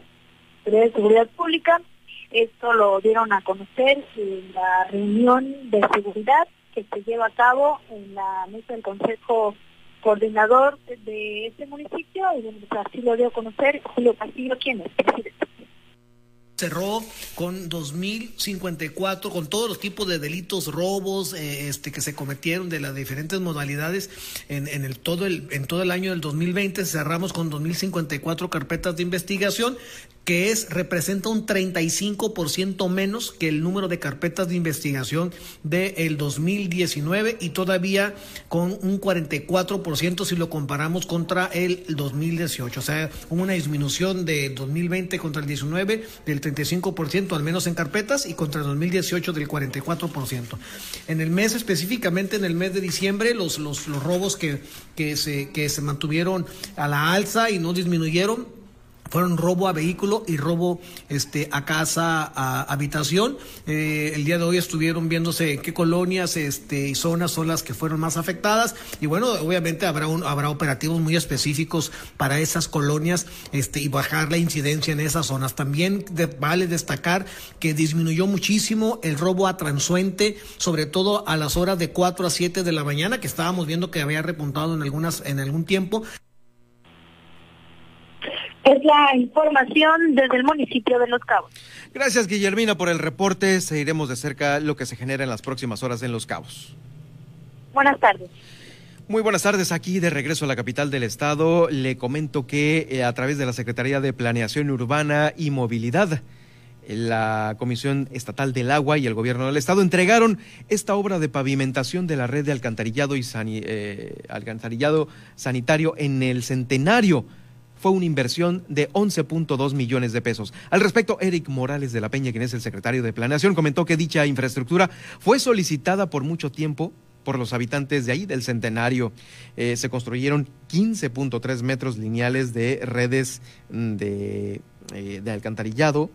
de seguridad pública. Esto lo dieron a conocer en la reunión de seguridad que se lleva a cabo en la mesa del Consejo Coordinador de este municipio y donde así lo dio a conocer Julio Castillo, quien es cerró con 2.054, con todos los tipos de delitos, robos eh, este, que se cometieron de las diferentes modalidades en, en, el, todo el, en todo el año del 2020. Cerramos con 2.054 carpetas de investigación que es representa un 35% menos que el número de carpetas de investigación del 2019 y todavía con un 44% si lo comparamos contra el 2018. O sea, una disminución de 2020 contra el 19 del 35% al menos en carpetas y contra el 2018 del 44%. En el mes específicamente, en el mes de diciembre, los, los, los robos que, que, se, que se mantuvieron a la alza y no disminuyeron fueron robo a vehículo y robo este a casa a habitación. Eh, el día de hoy estuvieron viéndose qué colonias este y zonas son las que fueron más afectadas. Y bueno obviamente habrá un, habrá operativos muy específicos para esas colonias este y bajar la incidencia en esas zonas. También vale destacar que disminuyó muchísimo el robo a transuente sobre todo a las horas de 4 a 7 de la mañana que estábamos viendo que había repuntado en algunas en algún tiempo es la información desde el municipio de Los Cabos. Gracias, Guillermina, por el reporte. Seguiremos de cerca lo que se genera en las próximas horas en Los Cabos. Buenas tardes. Muy buenas tardes, aquí de regreso a la capital del estado. Le comento que eh, a través de la Secretaría de Planeación Urbana y Movilidad, la Comisión Estatal del Agua y el Gobierno del Estado entregaron esta obra de pavimentación de la red de alcantarillado y eh, alcantarillado sanitario en el centenario fue una inversión de 11.2 millones de pesos. Al respecto, Eric Morales de la Peña, quien es el secretario de Planeación, comentó que dicha infraestructura fue solicitada por mucho tiempo por los habitantes de ahí, del centenario. Eh, se construyeron 15.3 metros lineales de redes mm, de, eh, de alcantarillado,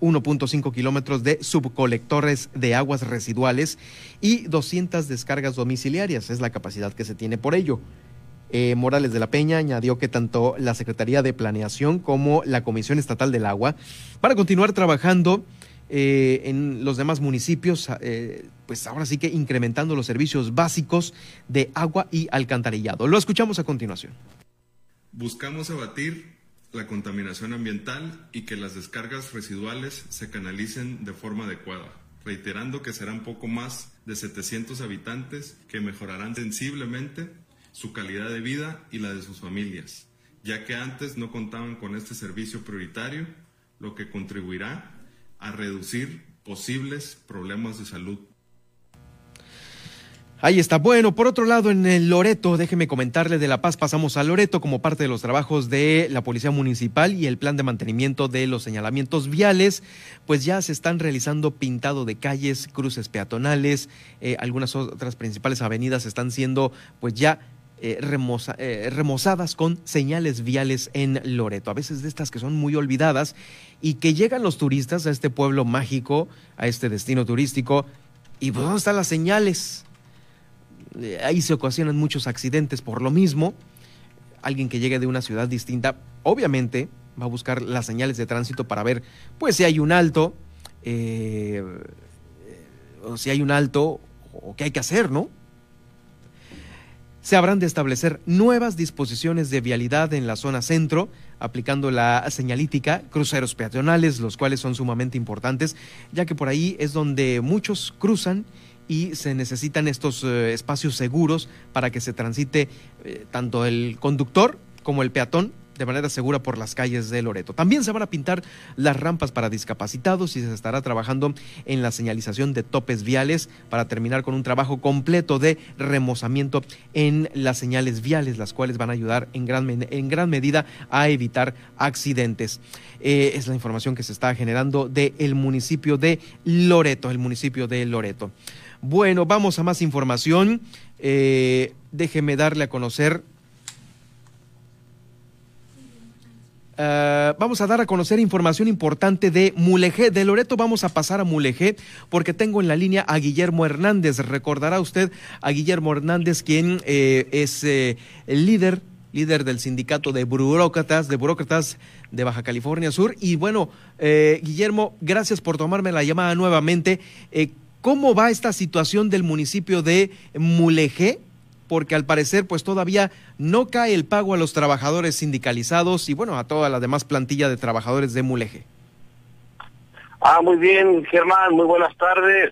1.5 kilómetros de subcolectores de aguas residuales y 200 descargas domiciliarias. Es la capacidad que se tiene por ello. Eh, Morales de la Peña añadió que tanto la Secretaría de Planeación como la Comisión Estatal del Agua para continuar trabajando eh, en los demás municipios, eh, pues ahora sí que incrementando los servicios básicos de agua y alcantarillado. Lo escuchamos a continuación. Buscamos abatir la contaminación ambiental y que las descargas residuales se canalicen de forma adecuada, reiterando que serán poco más de 700 habitantes que mejorarán sensiblemente su calidad de vida y la de sus familias, ya que antes no contaban con este servicio prioritario, lo que contribuirá a reducir posibles problemas de salud Ahí está. Bueno, por otro lado, en el Loreto, déjeme comentarle de La Paz, pasamos a Loreto como parte de los trabajos de la Policía Municipal y el plan de mantenimiento de los señalamientos viales, pues ya se están realizando pintado de calles, cruces peatonales, eh, algunas otras principales avenidas están siendo pues ya eh, eh, remozadas con señales viales en Loreto, a veces de estas que son muy olvidadas y que llegan los turistas a este pueblo mágico, a este destino turístico, y pues, ¿dónde están las señales? Eh, ahí se ocasionan muchos accidentes por lo mismo. Alguien que llegue de una ciudad distinta, obviamente va a buscar las señales de tránsito para ver, pues, si hay un alto, o si hay un alto, o qué hay que hacer, ¿no? Se habrán de establecer nuevas disposiciones de vialidad en la zona centro, aplicando la señalítica, cruceros peatonales, los cuales son sumamente importantes, ya que por ahí es donde muchos cruzan y se necesitan estos eh, espacios seguros para que se transite eh, tanto el conductor como el peatón de manera segura por las calles de Loreto. También se van a pintar las rampas para discapacitados y se estará trabajando en la señalización de topes viales para terminar con un trabajo completo de remozamiento en las señales viales, las cuales van a ayudar en gran, en gran medida a evitar accidentes. Eh, es la información que se está generando del municipio de Loreto, el municipio de Loreto. Bueno, vamos a más información. Eh, déjeme darle a conocer. Eh, vamos a dar a conocer información importante de Mulegé. De Loreto vamos a pasar a Mulegé porque tengo en la línea a Guillermo Hernández. Recordará usted a Guillermo Hernández, quien eh, es el líder líder del sindicato de burócratas, de burócratas de Baja California Sur. Y bueno, Guillermo, gracias por tomarme la llamada nuevamente. ¿Cómo va esta situación del municipio de Mulegé? Porque al parecer, pues todavía no cae el pago a los trabajadores sindicalizados y bueno, a toda la demás plantilla de trabajadores de Mulegé. Ah, muy bien, Germán, muy buenas tardes.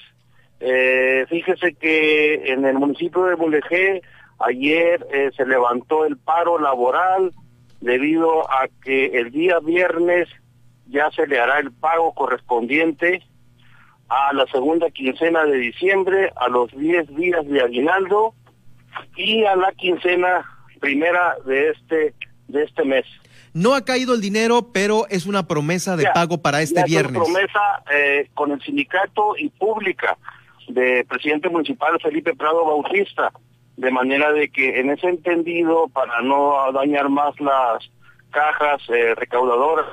Eh, fíjese que en el municipio de Mulegé ayer eh, se levantó el paro laboral debido a que el día viernes ya se le hará el pago correspondiente a la segunda quincena de diciembre, a los 10 días de aguinaldo y a la quincena primera de este de este mes. No ha caído el dinero, pero es una promesa de pago para este viernes. Es una promesa eh, con el sindicato y pública de presidente municipal Felipe Prado Bautista, de manera de que en ese entendido, para no dañar más las cajas eh, recaudadoras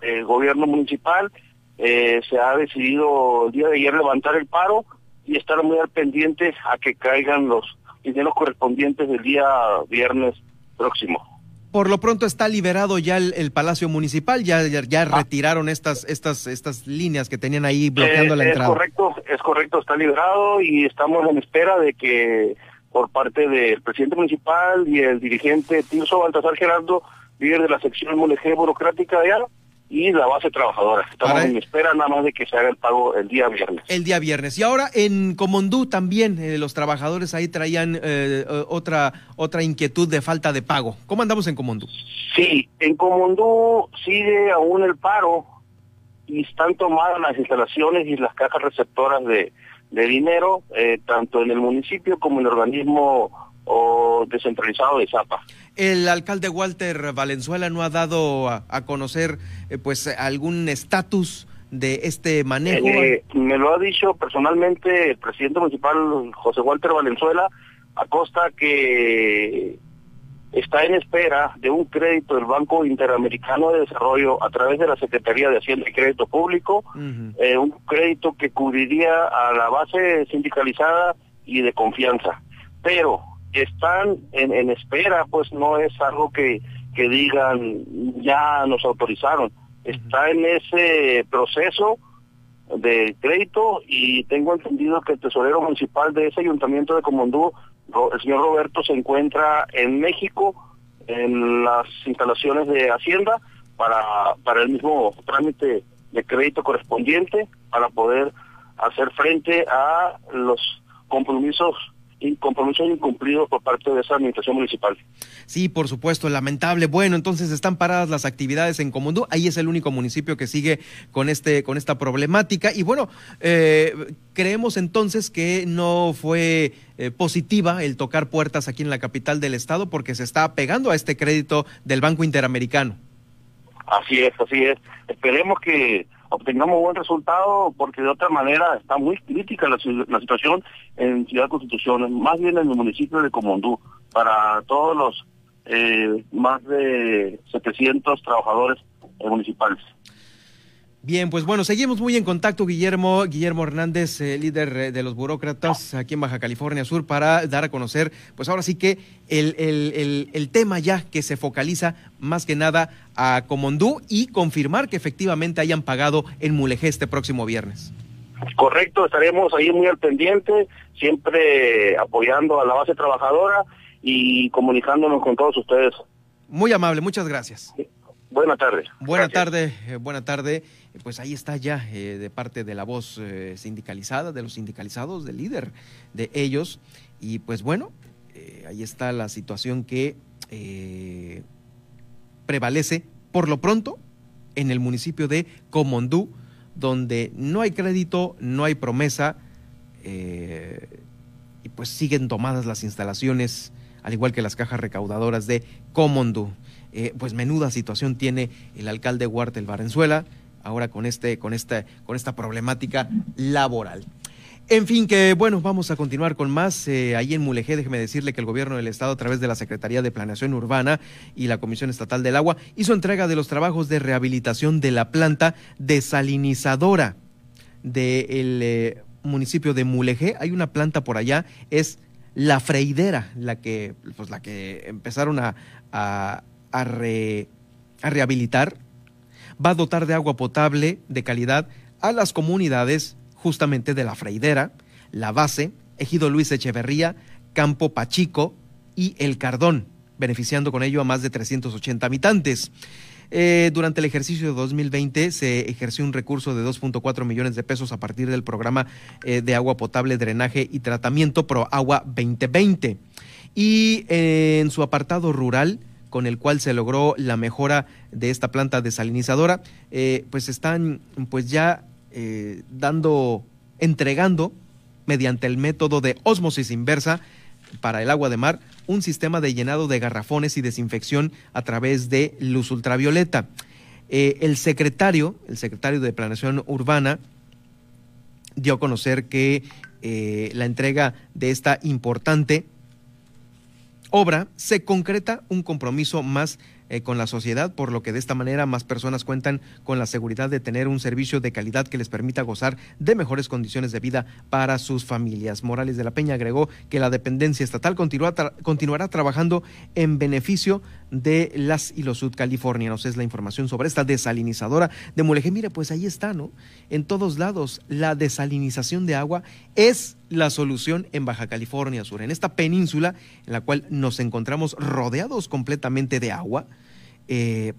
del gobierno municipal, eh, se ha decidido el día de ayer levantar el paro y estar muy al pendiente a que caigan los dineros correspondientes del día viernes próximo. Por lo pronto está liberado ya el, Palacio Municipal, ya, ya, ah. retiraron estas, estas, estas líneas que tenían ahí bloqueando la entrada. Es correcto, es correcto, está liberado y estamos en espera de que por parte del presidente municipal y el dirigente Tirso Baltasar Gerardo, líder de la sección Mulegé Burocrática de allá, y la base trabajadora. Estamos en espera nada más de que se haga el pago el día viernes. El día viernes. Y ahora en Comondú también eh, los trabajadores ahí traían eh, otra otra inquietud de falta de pago. ¿Cómo andamos en Comondú? Sí, en Comondú sigue aún el paro y están tomadas las instalaciones y las cajas receptoras de, de dinero, eh, tanto en el municipio como en el organismo o descentralizado de Zapa. El alcalde Walter Valenzuela no ha dado a, conocer eh, pues algún estatus de este manejo. Eh, me lo ha dicho personalmente el presidente municipal José Walter Valenzuela, a costa que está en espera de un crédito del Banco Interamericano de Desarrollo a través de la Secretaría de Hacienda y Crédito Público, eh, un crédito que cubriría a la base sindicalizada y de confianza. Pero están en, espera, pues no es algo que, que digan ya nos autorizaron. Está en ese proceso de crédito y tengo entendido que el tesorero municipal de ese ayuntamiento de Comondú, el señor Roberto, se encuentra en México en las instalaciones de Hacienda para, para el mismo trámite de crédito correspondiente para poder hacer frente a los compromisos compromisos incumplidos por parte de esa administración municipal. Sí, por supuesto, lamentable. Bueno, entonces están paradas las actividades en Comundú. Ahí es el único municipio que sigue con este, con esta problemática. Y bueno, eh, creemos entonces que no fue eh, positiva el tocar puertas aquí en la capital del estado porque se está pegando a este crédito del Banco Interamericano. Así es, así es. Esperemos que obtengamos buen resultado porque de otra manera está muy crítica la, situación en Ciudad Constitución, más bien en el municipio de Comondú, para todos los eh, más de 700 trabajadores municipales. Bien, pues bueno, seguimos muy en contacto, Guillermo, Guillermo Hernández, eh, líder eh, de los burócratas aquí en Baja California Sur, para dar a conocer, pues ahora sí que el, el, el, tema ya que se focaliza más que nada a Comondú y confirmar que efectivamente hayan pagado en Mulegé este próximo viernes. Correcto, estaremos ahí muy al pendiente, siempre apoyando a la base trabajadora y comunicándonos con todos ustedes. Muy amable, muchas gracias. Buenas tardes. Buena tarde, eh, buena tarde. Pues ahí está ya eh, de parte de la voz eh, sindicalizada, de los sindicalizados, del líder de ellos. Y pues bueno, ahí está la situación que prevalece por lo pronto en el municipio de Comondú, donde no hay crédito, no hay promesa, y pues siguen tomadas las instalaciones, al igual que las cajas recaudadoras de Comondú. Eh, pues menuda situación tiene el alcalde Huartel Varenzuela ahora con, este, con, esta, con esta problemática laboral. En fin, que bueno, vamos a continuar con más. Eh, ahí en Mulegé, déjeme decirle que el gobierno del estado, a través de la Secretaría de Planeación Urbana y la Comisión Estatal del Agua, hizo entrega de los trabajos de rehabilitación de la planta desalinizadora del eh, municipio de Mulegé. Hay una planta por allá, es la freidera, la que, pues, la que empezaron a, a, rehabilitar, va a dotar de agua potable de calidad a las comunidades justamente de la Freidera, La Base, Ejido Luis Echeverría, Campo Pachico y El Cardón, beneficiando con ello a más de 380 habitantes. Eh, durante el ejercicio de 2020 se ejerció un recurso de 2.4 millones de pesos a partir del programa eh, de agua potable, drenaje y tratamiento Pro Agua 2020. Y eh, en su apartado rural, con el cual se logró la mejora de esta planta desalinizadora, eh, pues están pues ya eh, dando, entregando mediante el método de osmosis inversa para el agua de mar, un sistema de llenado de garrafones y desinfección a través de luz ultravioleta. Eh, el secretario, el secretario de Planeación Urbana, dio a conocer que la entrega de esta importante obra se concreta un compromiso más eh, con la sociedad, por lo que de esta manera más personas cuentan con la seguridad de tener un servicio de calidad que les permita gozar de mejores condiciones de vida para sus familias. Morales de la Peña agregó que la dependencia estatal continuará trabajando en beneficio de las y los sudcalifornianos. Es la información sobre esta desalinizadora de Mulegé. Mire, pues ahí está, ¿no? En todos lados, la desalinización de agua es la solución en Baja California Sur, en esta península en la cual nos encontramos rodeados completamente de agua. Eh,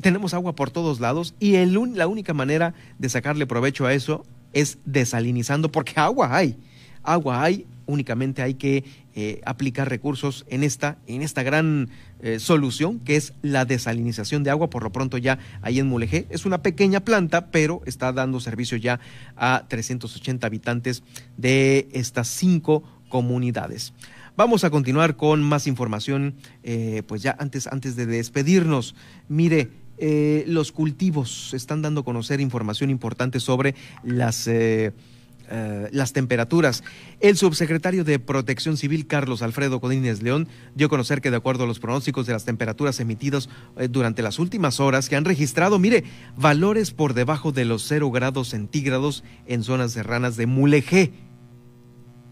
tenemos agua por todos lados y la única manera de sacarle provecho a eso es desalinizando, porque agua hay, agua hay, únicamente hay que eh, aplicar recursos en esta, en esta gran eh, solución que es la desalinización de agua. Por lo pronto ya ahí en Mulegé es una pequeña planta, pero está dando servicio ya a 380 habitantes de estas cinco comunidades. Vamos a continuar con más información, eh, pues ya antes, antes de despedirnos. Mire, los cultivos están dando a conocer información importante sobre las eh, las temperaturas. El subsecretario de Protección Civil, Carlos Alfredo Codines León, dio a conocer que de acuerdo a los pronósticos de las temperaturas emitidos eh, durante las últimas horas, que han registrado, mire, valores por debajo de los cero grados centígrados en zonas serranas de Mulegé.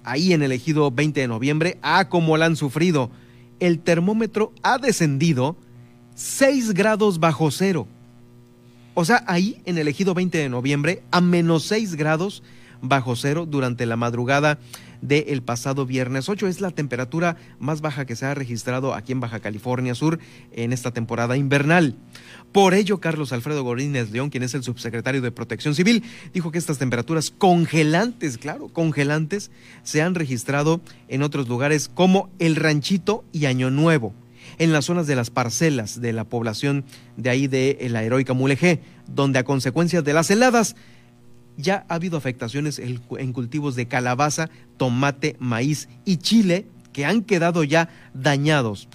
Ahí en el ejido 20 de noviembre, ah, como la han sufrido. El termómetro ha descendido 6 grados bajo cero. O sea, ahí en el ejido 20 de noviembre, a menos 6 grados, bajo cero durante la madrugada del pasado viernes 8. Es la temperatura más baja que se ha registrado aquí en Baja California Sur en esta temporada invernal. Por ello, Carlos Alfredo Gorínez León, quien es el subsecretario de Protección Civil, dijo que estas temperaturas congelantes, claro, congelantes, se han registrado en otros lugares como El Ranchito y Año Nuevo en las zonas de las parcelas de la población de ahí de la heroica Mulegé, donde a consecuencia de las heladas ya ha habido afectaciones en cultivos de calabaza, tomate, maíz y chile que han quedado ya dañados.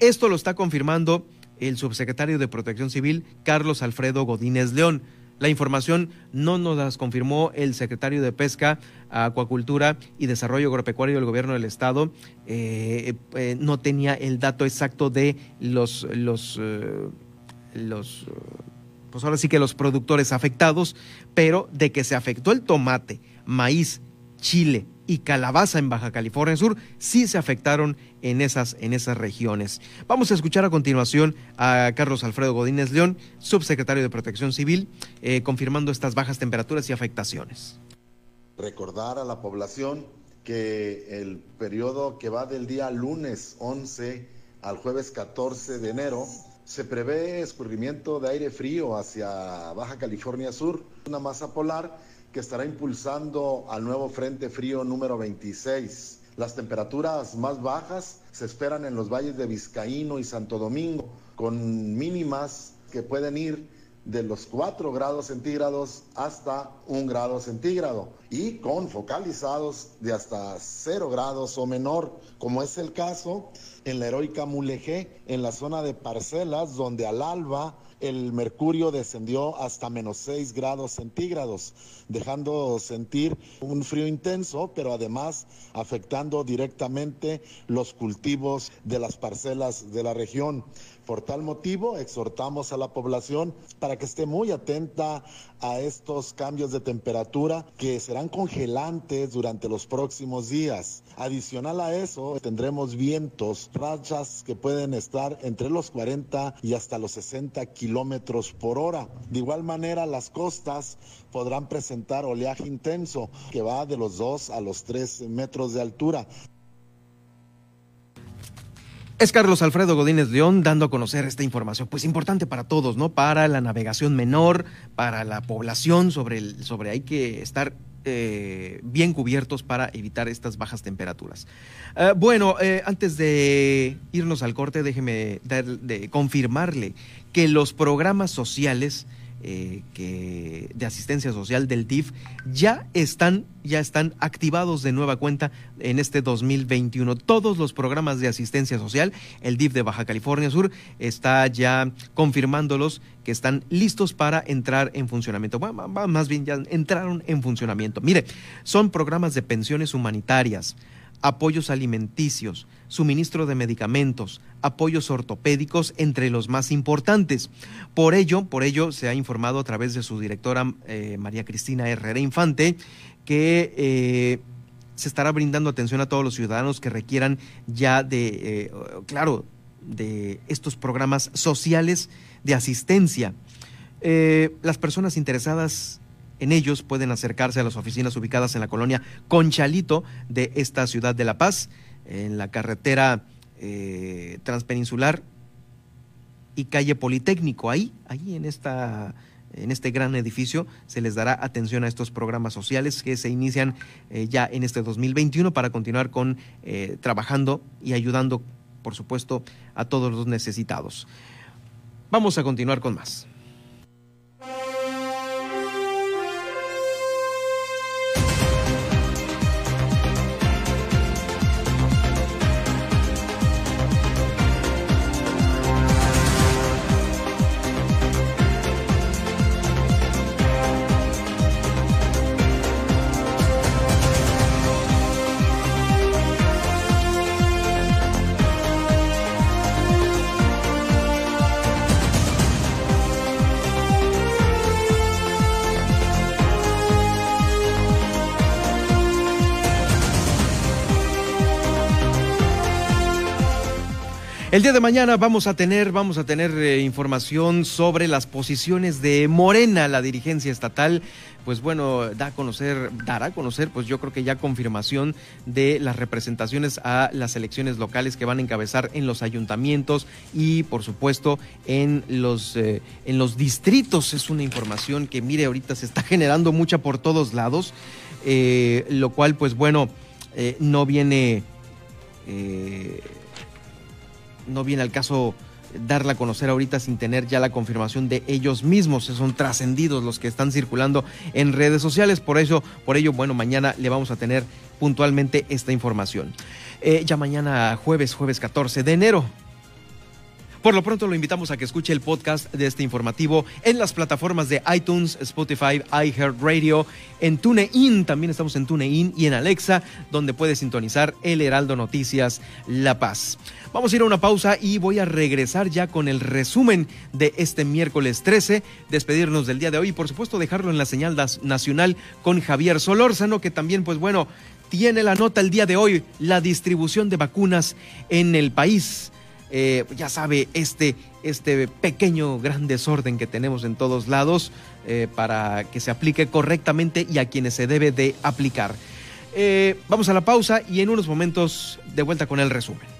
Esto lo está confirmando el subsecretario de Protección Civil, Carlos Alfredo Godínez León. La información no nos las confirmó el secretario de Pesca, Acuacultura y Desarrollo Agropecuario del Gobierno del Estado. Eh, eh, no tenía el dato exacto de los, los, eh, los pues ahora sí que los productores afectados, pero de que se afectó el tomate, maíz, chile y calabaza en Baja California Sur, sí se afectaron en esas, en esas regiones. Vamos a escuchar a continuación a Carlos Alfredo Godínez León, subsecretario de Protección Civil, eh, confirmando estas bajas temperaturas y afectaciones. Recordar a la población que el periodo que va del día lunes 11 al jueves 14 de enero se prevé escurrimiento de aire frío hacia Baja California Sur, una masa polar que estará impulsando al nuevo Frente Frío número 26. Las temperaturas más bajas se esperan en los valles de Vizcaíno y Santo Domingo, con mínimas que pueden ir de los 4 grados centígrados hasta 1 grado centígrado y con focalizados de hasta 0 grados o menor, como es el caso en la heroica Mulegé, en la zona de parcelas, donde al alba el mercurio descendió hasta menos 6 grados centígrados, dejando sentir un frío intenso, pero además afectando directamente los cultivos de las parcelas de la región. Por tal motivo, exhortamos a la población para que esté muy atenta a estos cambios de temperatura que serán congelantes durante los próximos días. Adicional a eso, tendremos vientos, rachas que pueden estar entre los 40 y hasta los 60 kilómetros por hora. De igual manera, las costas podrán presentar oleaje intenso que va de los 2 a los 3 metros de altura. Es Carlos Alfredo Godínez León dando a conocer esta información, pues importante para todos, ¿no? Para la navegación menor, para la población, sobre, el, sobre hay que estar eh, bien cubiertos para evitar estas bajas temperaturas. Eh, bueno, eh, antes de irnos al corte, déjeme de confirmarle que los programas sociales eh, que de asistencia social del DIF ya están, ya están activados de nueva cuenta en este 2021. Todos los programas de asistencia social, el DIF de Baja California Sur está ya confirmándolos que están listos para entrar en funcionamiento. Bueno, más bien ya entraron en funcionamiento. Mire, son programas de pensiones humanitarias, apoyos alimenticios, suministro de medicamentos, apoyos ortopédicos, entre los más importantes. Por ello, por ello se ha informado a través de su directora eh, María Cristina Herrera Infante que eh, se estará brindando atención a todos los ciudadanos que requieran ya de, eh, claro, de estos programas sociales de asistencia. las personas interesadas en ellos pueden acercarse a las oficinas ubicadas en la colonia Conchalito de esta ciudad de La Paz, en la carretera eh, transpeninsular y calle Politécnico. Ahí, ahí en esta en este gran edificio se les dará atención a estos programas sociales que se inician eh, ya en este 2021 para continuar con eh, trabajando y ayudando, por supuesto, a todos los necesitados. Vamos a continuar con más. El día de mañana vamos a tener, vamos a tener eh, información sobre las posiciones de Morena, la dirigencia estatal pues bueno, da a conocer, dará a conocer, pues yo creo que ya confirmación de las representaciones a las elecciones locales que van a encabezar en los ayuntamientos y por supuesto en los, eh, en los distritos. Es una información que mire, ahorita se está generando mucha por todos lados, eh, lo cual pues bueno, no viene, no viene al caso darla a conocer ahorita sin tener ya la confirmación de ellos mismos. Son trascendidos los que están circulando en redes sociales. Por eso, por ello, bueno, mañana le vamos a tener puntualmente esta información. Eh, ya mañana jueves, jueves 14 de enero, por lo pronto lo invitamos a que escuche el podcast de este informativo en las plataformas de iTunes, Spotify, iHeartRadio, en TuneIn, también estamos en TuneIn y en Alexa, donde puede sintonizar El Heraldo Noticias La Paz. Vamos a ir a una pausa y voy a regresar ya con el resumen de este miércoles 13, despedirnos del día de hoy y por supuesto dejarlo en la señal nacional con Javier Solórzano, que también pues bueno, tiene la nota el día de hoy, la distribución de vacunas en el país. Eh, ya sabe, este, este pequeño gran desorden que tenemos en todos lados eh, para que se aplique correctamente y a quienes se debe de aplicar. Eh, vamos a la pausa y en unos momentos de vuelta con el resumen.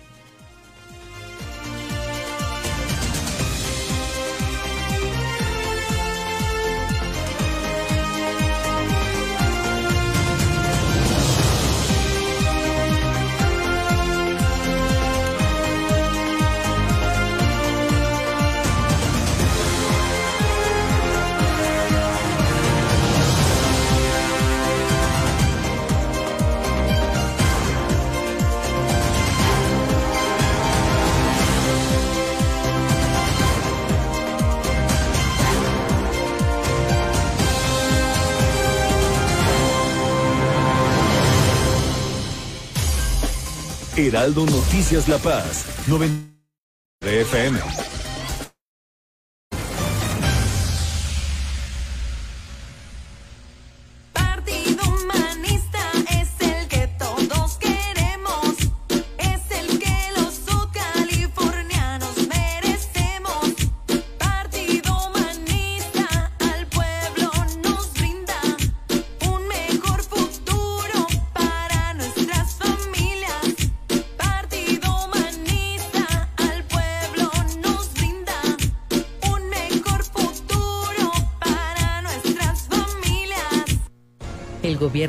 Heraldo Noticias La Paz, 90 FM.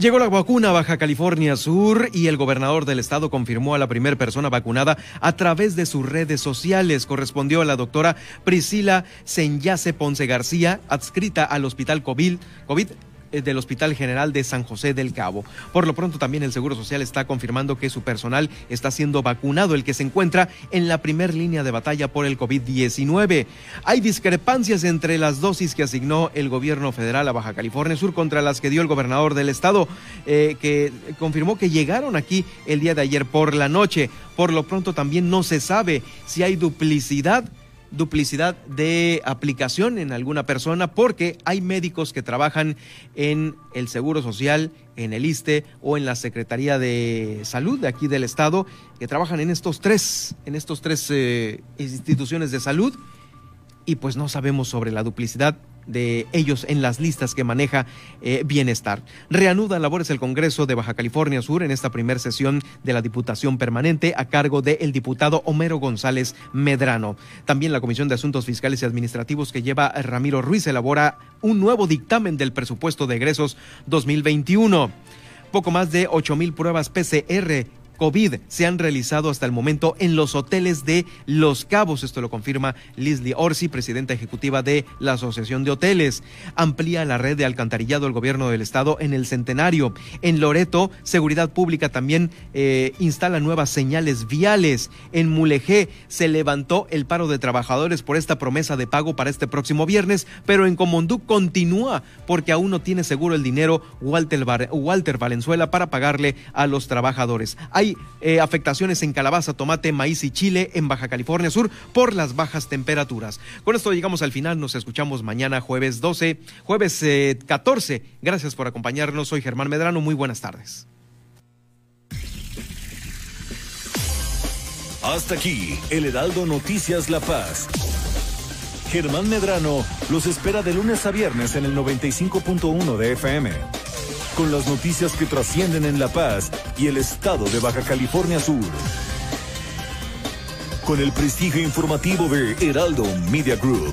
Llegó la vacuna a Baja California Sur y el gobernador del estado confirmó a la primera persona vacunada a través de sus redes sociales. Correspondió a la doctora Priscila Senyase Ponce García, adscrita al Hospital COVID, del Hospital General de San José del Cabo. Por lo pronto también el Seguro Social está confirmando que su personal está siendo vacunado, el que se encuentra en la primera línea de batalla por el COVID-19. Hay discrepancias entre las dosis que asignó el gobierno federal a Baja California Sur contra las que dio el gobernador del estado, eh, que confirmó que llegaron aquí el día de ayer por la noche. Por lo pronto también no se sabe si hay duplicidad duplicidad de aplicación en alguna persona porque hay médicos que trabajan en el Seguro Social, en el ISTE o en la Secretaría de Salud de aquí del Estado que trabajan en estos tres, en estos tres eh, instituciones de salud y pues no sabemos sobre la duplicidad de ellos en las listas que maneja eh, Bienestar. Reanuda labores el Congreso de Baja California Sur en esta primera sesión de la Diputación Permanente a cargo del diputado Homero González Medrano. También la Comisión de Asuntos Fiscales y Administrativos que lleva Ramiro Ruiz elabora un nuevo dictamen del presupuesto de egresos 2021. Poco más de 8 mil pruebas PCR COVID se han realizado hasta el momento en los hoteles de Los Cabos. Esto lo confirma Leslie Orsi, presidenta ejecutiva de la Asociación de Hoteles. Amplía la red de alcantarillado del gobierno del estado en el centenario. En Loreto, Seguridad Pública también eh, instala nuevas señales viales. En Mulegé se levantó el paro de trabajadores por esta promesa de pago para este próximo viernes, pero en Comondú continúa porque aún no tiene seguro el dinero Walter, Walter Valenzuela para pagarle a los trabajadores. Hay eh, afectaciones en calabaza, tomate, maíz y chile en Baja California Sur por las bajas temperaturas. Con esto llegamos al final, nos escuchamos mañana jueves 12, jueves 14. Eh, Gracias por acompañarnos, soy Germán Medrano, muy buenas tardes. Hasta aquí, el Heraldo Noticias La Paz. Germán Medrano los espera de lunes a viernes en el 95.1 de FM con las noticias que trascienden en La Paz y el estado de Baja California Sur. Con el prestigio informativo de Heraldo Media Group.